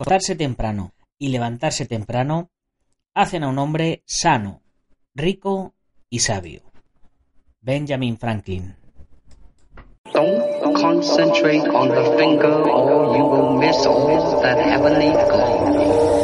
acostarse temprano y levantarse temprano hacen a un hombre sano, rico y sabio. Benjamin Franklin. Or you will miss all that heavenly.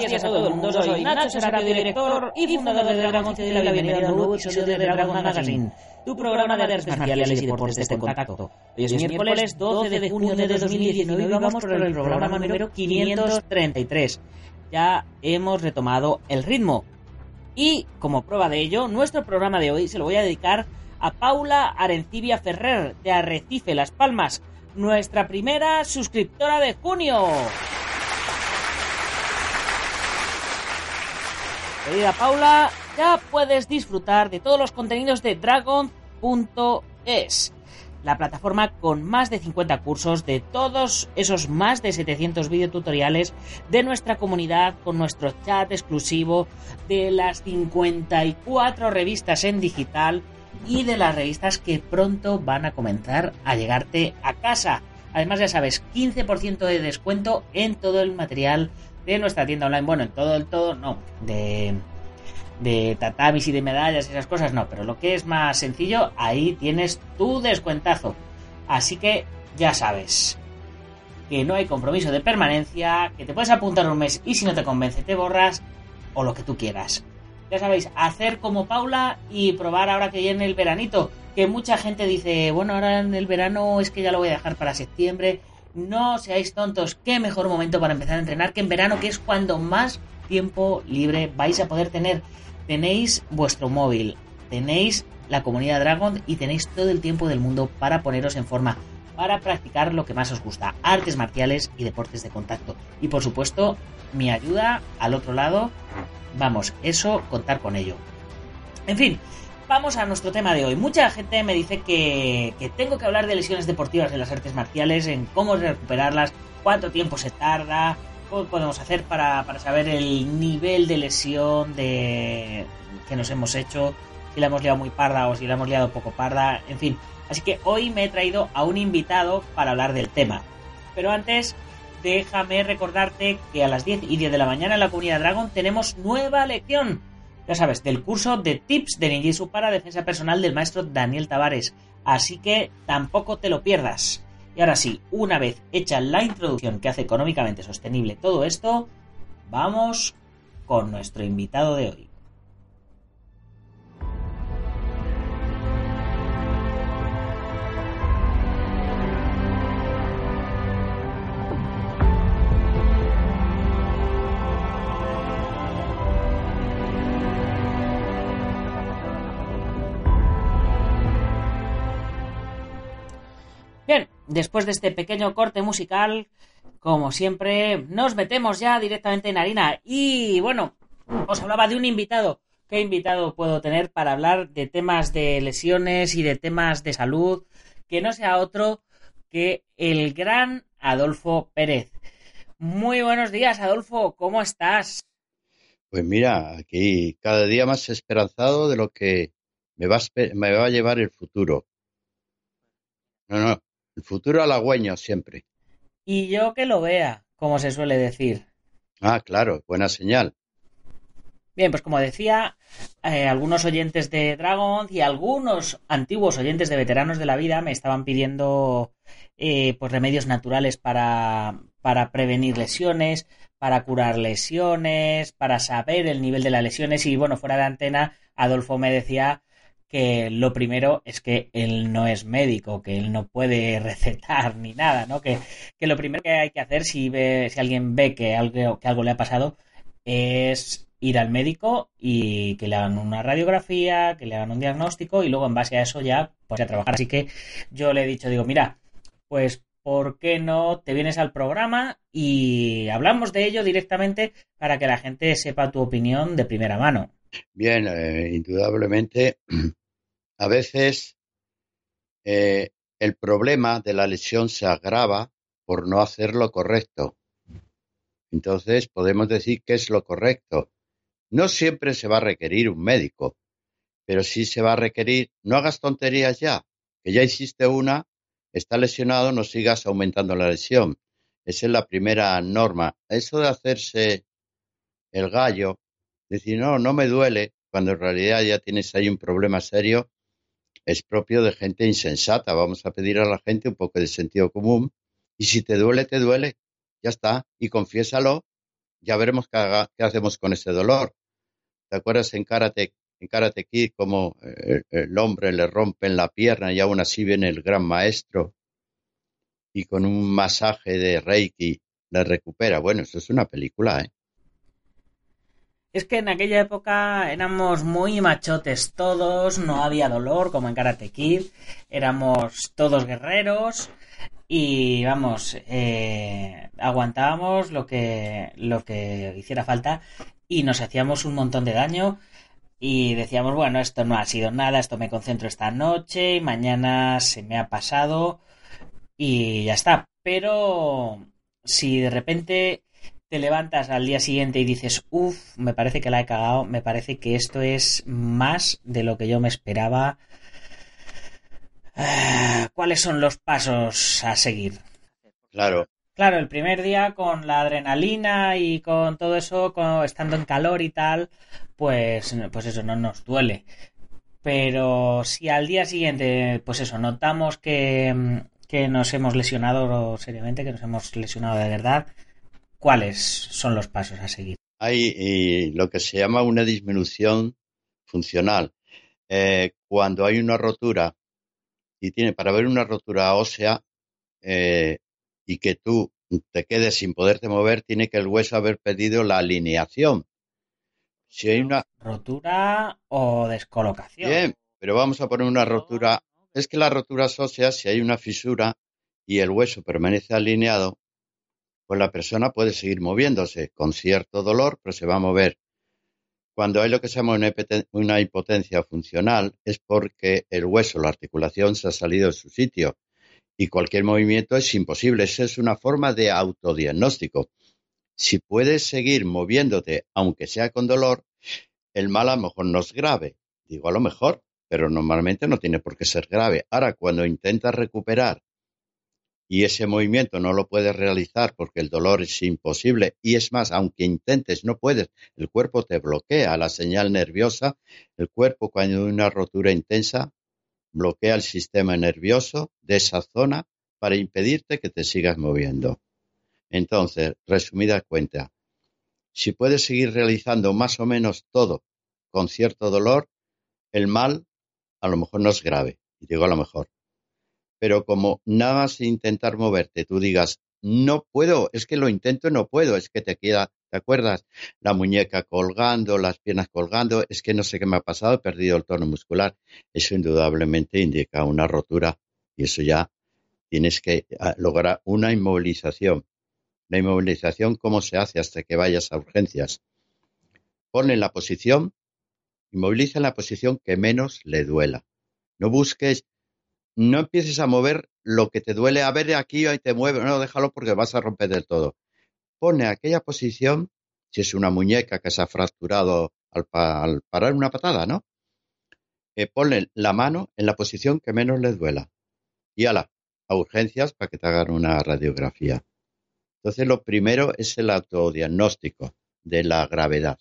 Buenos días a todo el mundo, soy Nacho Serapio, director y fundador de Dragon y de la bienvenida a un nuevo episodio de Dragon Magazine, tu programa de artes marciales y deportes de contacto. Hoy es miércoles 12 de junio de 2019 y vamos por el programa número 533. Ya hemos retomado el ritmo. Y como prueba de ello, nuestro programa de hoy se lo voy a dedicar a Paula Arencibia Ferrer de Arrecife, Las Palmas, nuestra primera suscriptora de junio. Paula, ya puedes disfrutar de todos los contenidos de Dragon.es, la plataforma con más de 50 cursos de todos esos más de 700 videotutoriales de nuestra comunidad, con nuestro chat exclusivo, de las 54 revistas en digital y de las revistas que pronto van a comenzar a llegarte a casa. Además, ya sabes, 15% de descuento en todo el material de nuestra tienda online. Bueno, en todo el todo, no. De, de tatamis y de medallas y esas cosas, no. Pero lo que es más sencillo, ahí tienes tu descuentazo. Así que ya sabes que no hay compromiso de permanencia, que te puedes apuntar un mes y si no te convence te borras o lo que tú quieras. Ya sabéis, hacer como Paula y probar ahora que viene el veranito. Que mucha gente dice, bueno, ahora en el verano es que ya lo voy a dejar para septiembre. No seáis tontos, qué mejor momento para empezar a entrenar que en verano, que es cuando más tiempo libre vais a poder tener. Tenéis vuestro móvil, tenéis la comunidad Dragon y tenéis todo el tiempo del mundo para poneros en forma, para practicar lo que más os gusta, artes marciales y deportes de contacto. Y por supuesto, mi ayuda al otro lado, vamos, eso, contar con ello. En fin, vamos a nuestro tema de hoy. Mucha gente me dice que, tengo que hablar de lesiones deportivas de las artes marciales, en cómo recuperarlas, cuánto tiempo se tarda, cómo podemos hacer para, saber el nivel de lesión que nos hemos hecho, si la hemos liado muy parda o si la hemos liado poco parda, en fin. Así que hoy me he traído a un invitado para hablar del tema. Pero antes, déjame recordarte que a las 10 y 10 de la mañana en la comunidad Dragon tenemos nueva lección ya sabes, del curso de tips de Ninjitsu para defensa personal del maestro Daniel Tavares. Así que tampoco te lo pierdas. Y ahora sí, una vez hecha la introducción que hace económicamente sostenible todo esto, vamos con nuestro invitado de hoy. Después de este pequeño corte musical, como siempre, nos metemos ya directamente en harina. Y bueno, os hablaba de un invitado. ¿Qué invitado puedo tener para hablar de temas de lesiones y de temas de salud? Que no sea otro que el gran Adolfo Pérez. Muy buenos días, Adolfo, ¿cómo estás? Pues mira, aquí cada día más esperanzado de lo que me va, a, me va a llevar el futuro. No, no, el futuro halagüeño siempre. Y yo que lo vea, como se suele decir. Ah, claro, buena señal. Bien, pues como decía, eh, algunos oyentes de Dragon y algunos antiguos oyentes de veteranos de la vida me estaban pidiendo eh, pues remedios naturales para, para prevenir lesiones, para curar lesiones, para saber el nivel de las lesiones y bueno, fuera de antena, Adolfo me decía que lo primero es que él no es médico, que él no puede recetar ni nada, ¿no? Que, que lo primero que hay que hacer si ve, si alguien ve que algo, que algo le ha pasado es ir al médico y que le hagan una radiografía, que le hagan un diagnóstico y luego en base a eso ya pues a trabajar. Así que yo le he dicho, digo, mira, pues ¿por qué no te vienes al programa y hablamos de ello directamente para que la gente sepa tu opinión de primera mano? Bien, eh, indudablemente, a veces eh, el problema de la lesión se agrava por no hacer lo correcto. Entonces, podemos decir que es lo correcto. No siempre se va a requerir un médico, pero sí se va a requerir, no hagas tonterías ya, que ya hiciste una, está lesionado, no sigas aumentando la lesión. Esa es la primera norma. Eso de hacerse el gallo, decir, no, no me duele, cuando en realidad ya tienes ahí un problema serio, es propio de gente insensata. Vamos a pedir a la gente un poco de sentido común y si te duele, te duele. Ya está. Y confiésalo. Ya veremos qué, qué hacemos con ese dolor. ¿Te acuerdas en Karate, en Karate Kid cómo eh, el hombre le rompen la pierna y aún así viene el gran maestro y con un masaje de Reiki le recupera? Bueno, eso es una película, ¿eh? Es que en aquella época éramos muy machotes todos, no había dolor como en Karate Kid, éramos todos guerreros y vamos, eh, aguantábamos lo que, lo que hiciera falta y nos hacíamos un montón de daño y decíamos, bueno, esto no ha sido nada, esto me concentro esta noche y mañana se me ha pasado y ya está. Pero si de repente te levantas al día siguiente y dices, uff, me parece que la he cagado, me parece que esto es más de lo que yo me esperaba. Ah, ¿Cuáles son los pasos a seguir? Claro. Claro, el primer día con la adrenalina y con todo eso, estando en calor y tal, pues, pues eso no nos duele. Pero si al día siguiente, pues eso, notamos que, que nos hemos lesionado seriamente, que nos hemos lesionado de verdad, ¿cuáles son los pasos a seguir? Hay lo que se llama una disminución funcional. Eh, cuando hay una rotura y tiene para ver una rotura ósea eh, y que tú te quedes sin poderte mover, tiene que el hueso haber pedido la alineación. Si hay una rotura o descolocación. Bien, pero vamos a poner una rotura. Es que las roturas óseas, si hay una fisura y el hueso permanece alineado, pues la persona puede seguir moviéndose con cierto dolor, pero se va a mover. Cuando hay lo que se llama una hipotencia funcional es porque el hueso, la articulación se ha salido de su sitio y cualquier movimiento es imposible. Esa es una forma de autodiagnóstico. Si puedes seguir moviéndote, aunque sea con dolor, el mal a lo mejor no es grave. Digo a lo mejor, pero normalmente no tiene por qué ser grave. Ahora, cuando intentas recuperar y ese movimiento no lo puedes realizar porque el dolor es imposible. Y es más, aunque intentes, no puedes, el cuerpo te bloquea la señal nerviosa, el cuerpo cuando hay una rotura intensa bloquea el sistema nervioso de esa zona para impedirte que te sigas moviendo. Entonces, resumida cuenta, si puedes seguir realizando más o menos todo con cierto dolor, el mal a lo mejor no es grave, y digo a lo mejor, pero como nada más intentar moverte, tú digas, no puedo, es que lo intento no puedo, es que te queda, ¿te acuerdas? La muñeca colgando, las piernas colgando, es que no sé qué me ha pasado, he perdido el tono muscular. Eso indudablemente indica una rotura y eso ya tienes que ah, lograr una inmovilización. La inmovilización, ¿cómo se hace hasta que vayas a urgencias? Pon en la posición, inmoviliza en la posición que menos le duela. No busques no empieces a mover lo que te duele. A ver, aquí ahí te mueve. No, déjalo porque vas a romper del todo. Pone aquella posición, si es una muñeca que se ha fracturado al, parar una patada, ¿no? Eh, ponle la mano en la posición que menos le duela. Y ala, a urgencias para que te hagan una radiografía. Entonces, lo primero es el autodiagnóstico de la gravedad.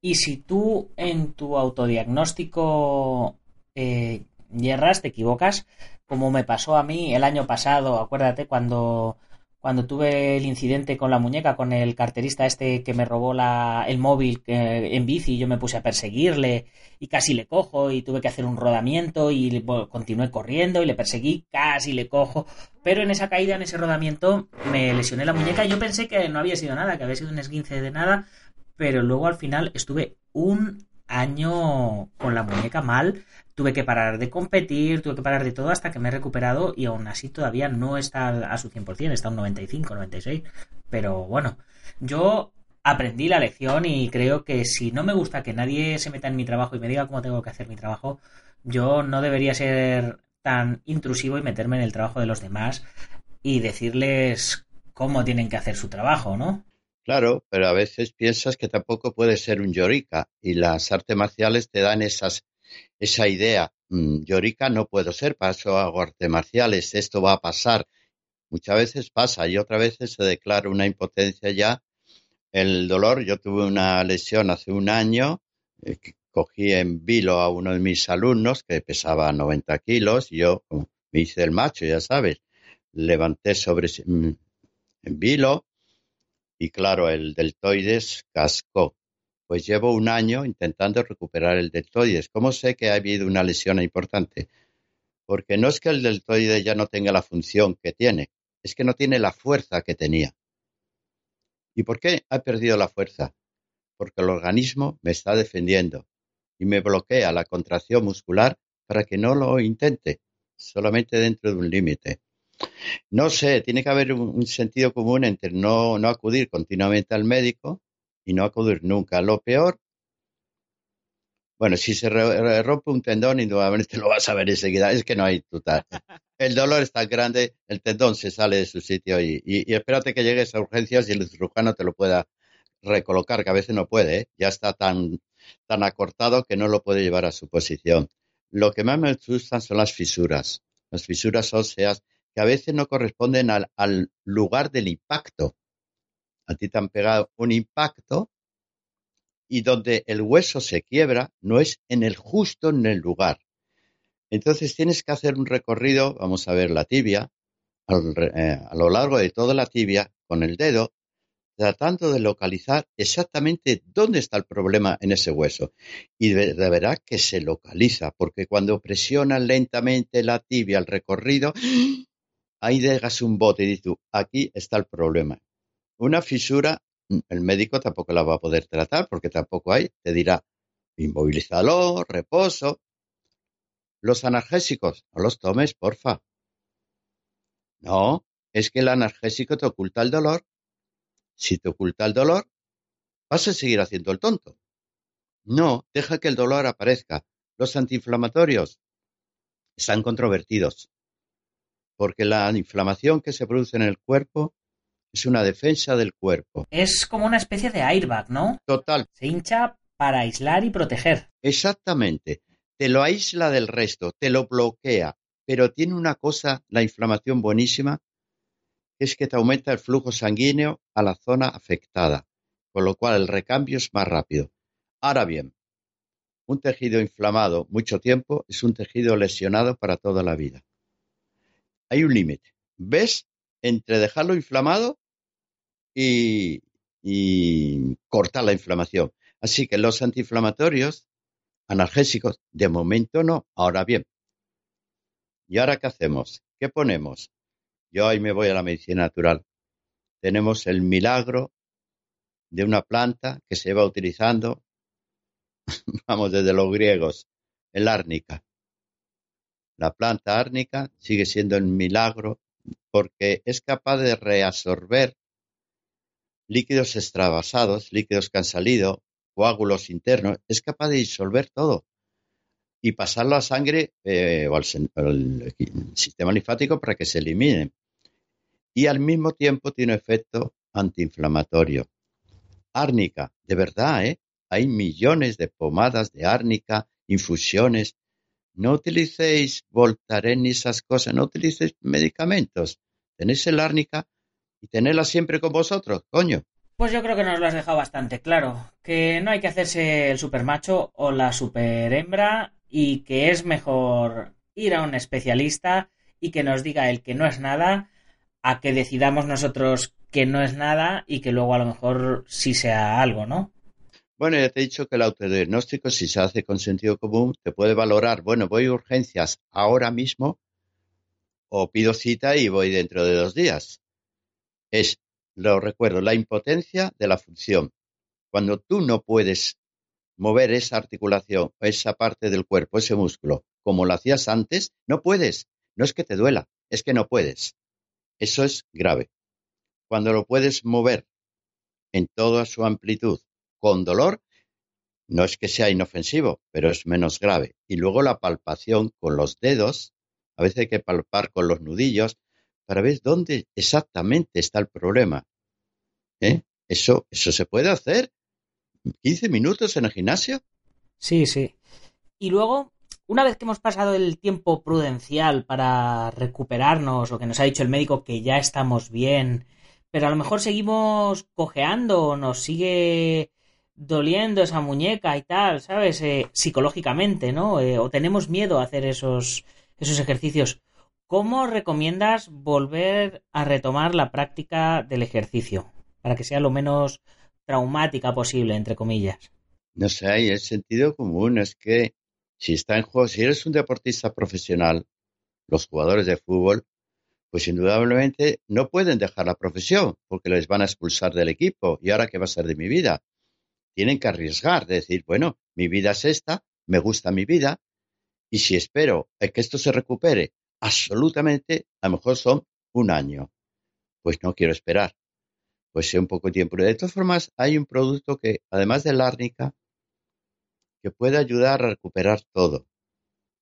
Y si tú en tu autodiagnóstico eh, yerras, te equivocas, como me pasó a mí el año pasado, acuérdate, cuando, cuando tuve el incidente con la muñeca, con el carterista este que me robó la, el móvil en bici y yo me puse a perseguirle y casi le cojo y tuve que hacer un rodamiento y continué corriendo y le perseguí, casi le cojo, pero en esa caída, en ese rodamiento, me lesioné la muñeca. Y yo pensé que no había sido nada, que había sido un esguince de nada, pero luego al final estuve un año con la muñeca mal, tuve que parar de competir, tuve que parar de todo hasta que me he recuperado y aún así todavía no está a su 100%, está a un 95, 96. Pero bueno, yo aprendí la lección y creo que si no me gusta que nadie se meta en mi trabajo y me diga cómo tengo que hacer mi trabajo, yo no debería ser tan intrusivo y meterme en el trabajo de los demás y decirles cómo tienen que hacer su trabajo, ¿no? Claro, pero a veces piensas que tampoco puedes ser un llorica y las artes marciales te dan esas, esa idea. Mm, llorica no puedo ser, eso hago artes marciales, esto va a pasar. Muchas veces pasa y otras veces se declara una impotencia ya el dolor, yo tuve una lesión hace un año, eh, cogí en vilo a uno de mis alumnos que pesaba 90 kilos y yo me hice el macho, ya sabes, levanté sobre mm, en vilo y claro, el deltoides cascó. Pues llevo un año intentando recuperar el deltoides. ¿Cómo sé que ha habido una lesión importante? Porque no es que el deltoides ya no tenga la función que tiene, es que no tiene la fuerza que tenía. ¿Y por qué ha perdido la fuerza? Porque el organismo me está defendiendo y me bloquea la contracción muscular para que no lo intente, solamente dentro de un límite. No sé, tiene que haber un, sentido común entre no, no acudir continuamente al médico y no acudir nunca. Lo peor bueno, si se rompe un tendón, indudablemente lo vas a ver enseguida. Es que no hay total. El dolor es tan grande, el tendón se sale de su sitio y, y, espérate que llegues a urgencias y el cirujano te lo pueda recolocar, que a veces no puede. ¿eh? Ya está tan, tan acortado que no lo puede llevar a su posición. Lo que más me asustan son las fisuras. Las fisuras óseas que a veces no corresponden al, lugar del impacto. A ti te han pegado un impacto y donde el hueso se quiebra no es en el justo en el lugar. Entonces tienes que hacer un recorrido, vamos a ver la tibia, eh, a lo largo de toda la tibia con el dedo, tratando de localizar exactamente dónde está el problema en ese hueso. Y de, verdad que se localiza, porque cuando presionas lentamente la tibia al recorrido, ahí dejas un bote y dices aquí está el problema. Una fisura el médico tampoco la va a poder tratar porque tampoco hay. Te dirá, inmovilízalo, reposo. Los analgésicos, no los tomes, porfa. No, es que el analgésico te oculta el dolor. Si te oculta el dolor, vas a seguir haciendo el tonto. No, deja que el dolor aparezca. Los antiinflamatorios están controvertidos, porque la inflamación que se produce en el cuerpo es una defensa del cuerpo. Es como una especie de airbag, ¿no? Total. Se hincha para aislar y proteger. Exactamente. Te lo aísla del resto, te lo bloquea, pero tiene una cosa, la inflamación buenísima, es que te aumenta el flujo sanguíneo a la zona afectada, con lo cual el recambio es más rápido. Ahora bien, un tejido inflamado mucho tiempo es un tejido lesionado para toda la vida. Hay un límite. ¿Ves? Entre dejarlo inflamado y, cortar la inflamación. Así que los antiinflamatorios, analgésicos, de momento no. Ahora bien, ¿y ahora qué hacemos? ¿Qué ponemos? Yo ahí me voy a la medicina natural. Tenemos el milagro de una planta que se va utilizando, vamos, desde los griegos, el árnica. La planta árnica sigue siendo el milagro porque es capaz de reabsorber líquidos extravasados, líquidos que han salido, coágulos internos, es capaz de disolver todo y pasarlo a sangre eh, o al, sistema linfático para que se eliminen. Y al mismo tiempo tiene efecto antiinflamatorio. Árnica, de verdad, ¿eh? Hay millones de pomadas de árnica, infusiones. No utilicéis Voltaren ni esas cosas, no utilicéis medicamentos. Tenéis el árnica y tenerla siempre con vosotros, coño. Pues yo creo que nos lo has dejado bastante claro, que no hay que hacerse el super macho o la super hembra y que es mejor ir a un especialista y que nos diga el que no es nada a que decidamos nosotros que no es nada y que luego a lo mejor sí sea algo, ¿no? Bueno, ya te he dicho que el autodiagnóstico, si se hace con sentido común, te puede valorar, bueno, voy a urgencias ahora mismo o pido cita y voy dentro de dos días es, lo recuerdo, la impotencia de la función. Cuando tú no puedes mover esa articulación, esa parte del cuerpo, ese músculo, como lo hacías antes, no puedes. No es que te duela, es que no puedes. Eso es grave. Cuando lo puedes mover en toda su amplitud, con dolor, no es que sea inofensivo, pero es menos grave. Y luego la palpación con los dedos, a veces hay que palpar con los nudillos para ver dónde exactamente está el problema. ¿Eh? Eso, eso se puede hacer. 15 minutos en el gimnasio. Sí, sí. Y luego, una vez que hemos pasado el tiempo prudencial para recuperarnos, o que nos ha dicho el médico que ya estamos bien, pero a lo mejor seguimos cojeando, nos sigue doliendo esa muñeca y tal, ¿sabes? Eh, psicológicamente, ¿no? Eh, o tenemos miedo a hacer esos, esos ejercicios. ¿Cómo recomiendas volver a retomar la práctica del ejercicio para que sea lo menos traumática posible, entre comillas? No sé, el sentido común es que si está en juego, si eres un deportista profesional, los jugadores de fútbol, pues indudablemente no pueden dejar la profesión porque les van a expulsar del equipo. ¿Y ahora qué va a ser de mi vida? Tienen que arriesgar, de decir, bueno, mi vida es esta, me gusta mi vida, y si espero que esto se recupere absolutamente, a lo mejor son un año. Pues no quiero esperar. Pues sea un poco tiempo. De todas formas, hay un producto que, además de la árnica, que puede ayudar a recuperar todo.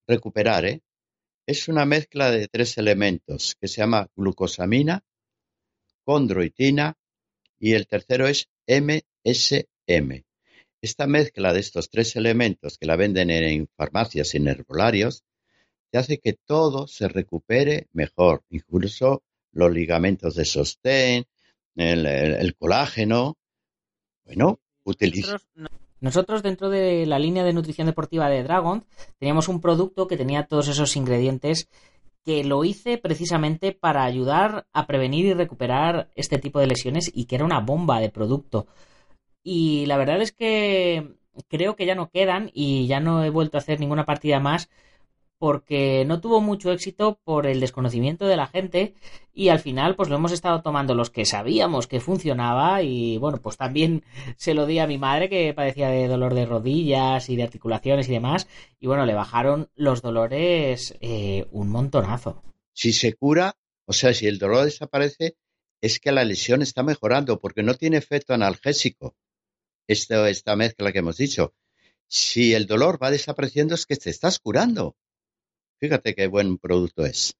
Recuperar, ¿eh? Es una mezcla de tres elementos que se llama glucosamina, condroitina y el tercero es MS M. Esta mezcla de estos tres elementos que la venden en farmacias y en herbolarios te hace que todo se recupere mejor, incluso los ligamentos de sostén, el, colágeno. Bueno, utiliza. Nosotros, dentro de la línea de nutrición deportiva de Dragon, teníamos un producto que tenía todos esos ingredientes que lo hice precisamente para ayudar a prevenir y recuperar este tipo de lesiones y que era una bomba de producto. Y la verdad es que creo que ya no quedan y ya no he vuelto a hacer ninguna partida más porque no tuvo mucho éxito por el desconocimiento de la gente y al final pues lo hemos estado tomando los que sabíamos que funcionaba y bueno pues también se lo di a mi madre que padecía de dolor de rodillas y de articulaciones y demás y bueno le bajaron los dolores eh, un montonazo. Si se cura, o sea si el dolor desaparece es que la lesión está mejorando porque no tiene efecto analgésico esta, esta mezcla que hemos dicho. Si el dolor va desapareciendo es que te estás curando. Fíjate qué buen producto es.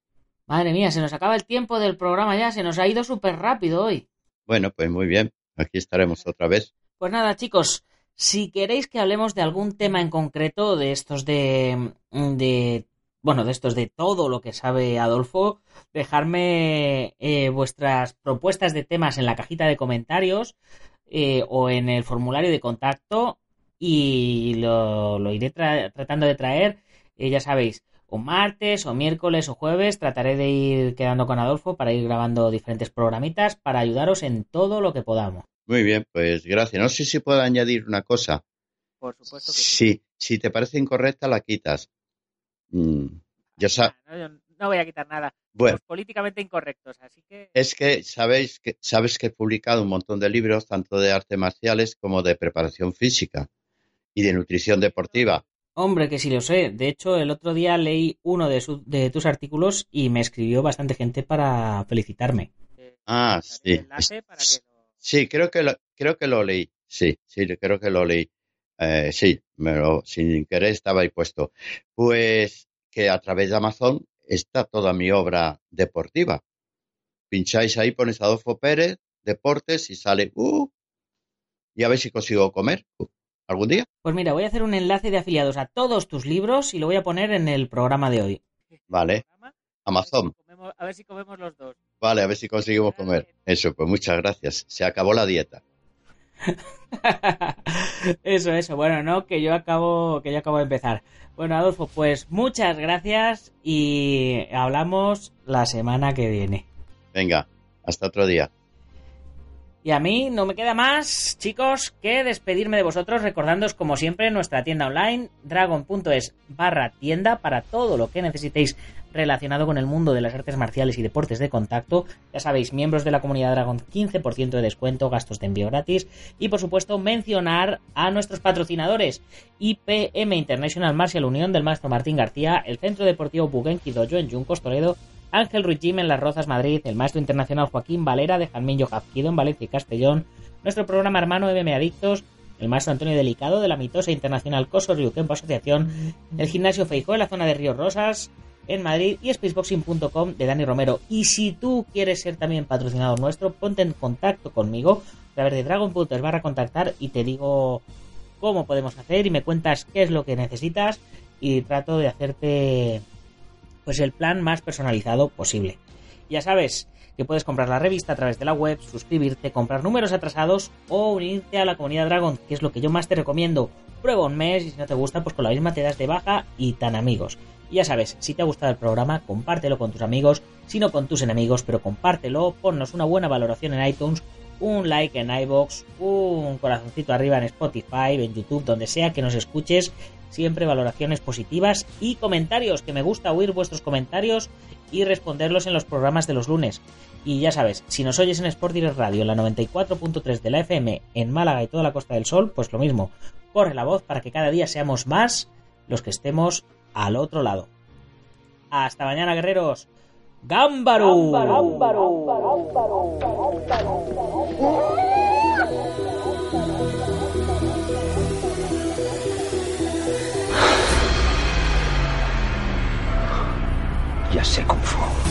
Madre mía, se nos acaba el tiempo del programa ya, se nos ha ido súper rápido hoy. Bueno, pues muy bien, aquí estaremos otra vez. Pues nada, chicos, si queréis que hablemos de algún tema en concreto, de estos de, de bueno, de estos de todo lo que sabe Adolfo, dejarme eh, vuestras propuestas de temas en la cajita de comentarios. Eh, o en el formulario de contacto y lo, iré tratando de traer, eh, ya sabéis, o martes, o miércoles, o jueves, trataré de ir quedando con Adolfo para ir grabando diferentes programitas para ayudaros en todo lo que podamos. Muy bien, pues gracias. No sé si puedo añadir una cosa. Por supuesto que sí. Si te parece incorrecta, la quitas. Mm, ya no voy a quitar nada. Bueno, políticamente incorrectos, así que... Es que sabéis que sabes que he publicado un montón de libros, tanto de artes marciales como de preparación física y de nutrición deportiva. Hombre, que sí lo sé. De hecho, el otro día leí uno de, de tus artículos y me escribió bastante gente para felicitarme. Ah, sí. Sí, creo que, lo, creo que lo leí. Sí, sí, creo que lo leí. Eh, sí, me lo, sin querer estaba ahí puesto. Pues que a través de Amazon está toda mi obra deportiva. Pincháis ahí, ponéis Adolfo Pérez, deportes y sale, uh, y a ver si consigo comer uh, algún día. Pues mira, voy a hacer un enlace de afiliados a todos tus libros y lo voy a poner en el programa de hoy. Vale. Amazon. A ver si comemos, los dos. Vale, a ver si conseguimos comer. Eso, pues muchas gracias. Se acabó la dieta. eso, eso. Bueno, no, que yo acabo, que yo acabo de empezar. Bueno, Adolfo, pues muchas gracias y hablamos la semana que viene. Venga, hasta otro día. Y a mí no me queda más, chicos, que despedirme de vosotros recordándoos como siempre nuestra tienda online dragon.es barra tienda para todo lo que necesitéis relacionado con el mundo de las artes marciales y deportes de contacto. Ya sabéis, miembros de la comunidad Dragon 15% de descuento, gastos de envío gratis y por supuesto mencionar a nuestros patrocinadores IPM International Martial Unión del maestro Martín García, el Centro Deportivo Bugenki Dojo en Juncos Toledo, Ángel Ruiz en Las Rozas, Madrid, el maestro internacional Joaquín Valera de Jamín Jafquido en Valencia y Castellón, nuestro programa hermano MM Adictos, el maestro Antonio Delicado de la mitosa internacional Coso Ryukempo Asociación, el gimnasio Feijó en la zona de Río Rosas, en Madrid y spaceboxing.com de Dani Romero. Y si tú quieres ser también patrocinador nuestro, ponte en contacto conmigo a de dragon.es barra contactar y te digo cómo podemos hacer y me cuentas qué es lo que necesitas y trato de hacerte pues el plan más personalizado posible. Ya sabes que puedes comprar la revista a través de la web, suscribirte, comprar números atrasados o unirte a la comunidad Dragon, que es lo que yo más te recomiendo. Prueba un mes y si no te gusta, pues con la misma te das de baja y tan amigos. Y ya sabes, si te ha gustado el programa, compártelo con tus amigos, si no con tus enemigos, pero compártelo, ponnos una buena valoración en iTunes, un like en iBox, un corazoncito arriba en Spotify, en YouTube, donde sea que nos escuches siempre valoraciones positivas y comentarios, que me gusta oír vuestros comentarios y responderlos en los programas de los lunes. Y ya sabes, si nos oyes en Sport Direct Radio, en la 94.3 de la FM, en Málaga y toda la Costa del Sol, pues lo mismo, corre la voz para que cada día seamos más los que estemos al otro lado. Hasta mañana, guerreros. ¡Gámbaro! Já sei como.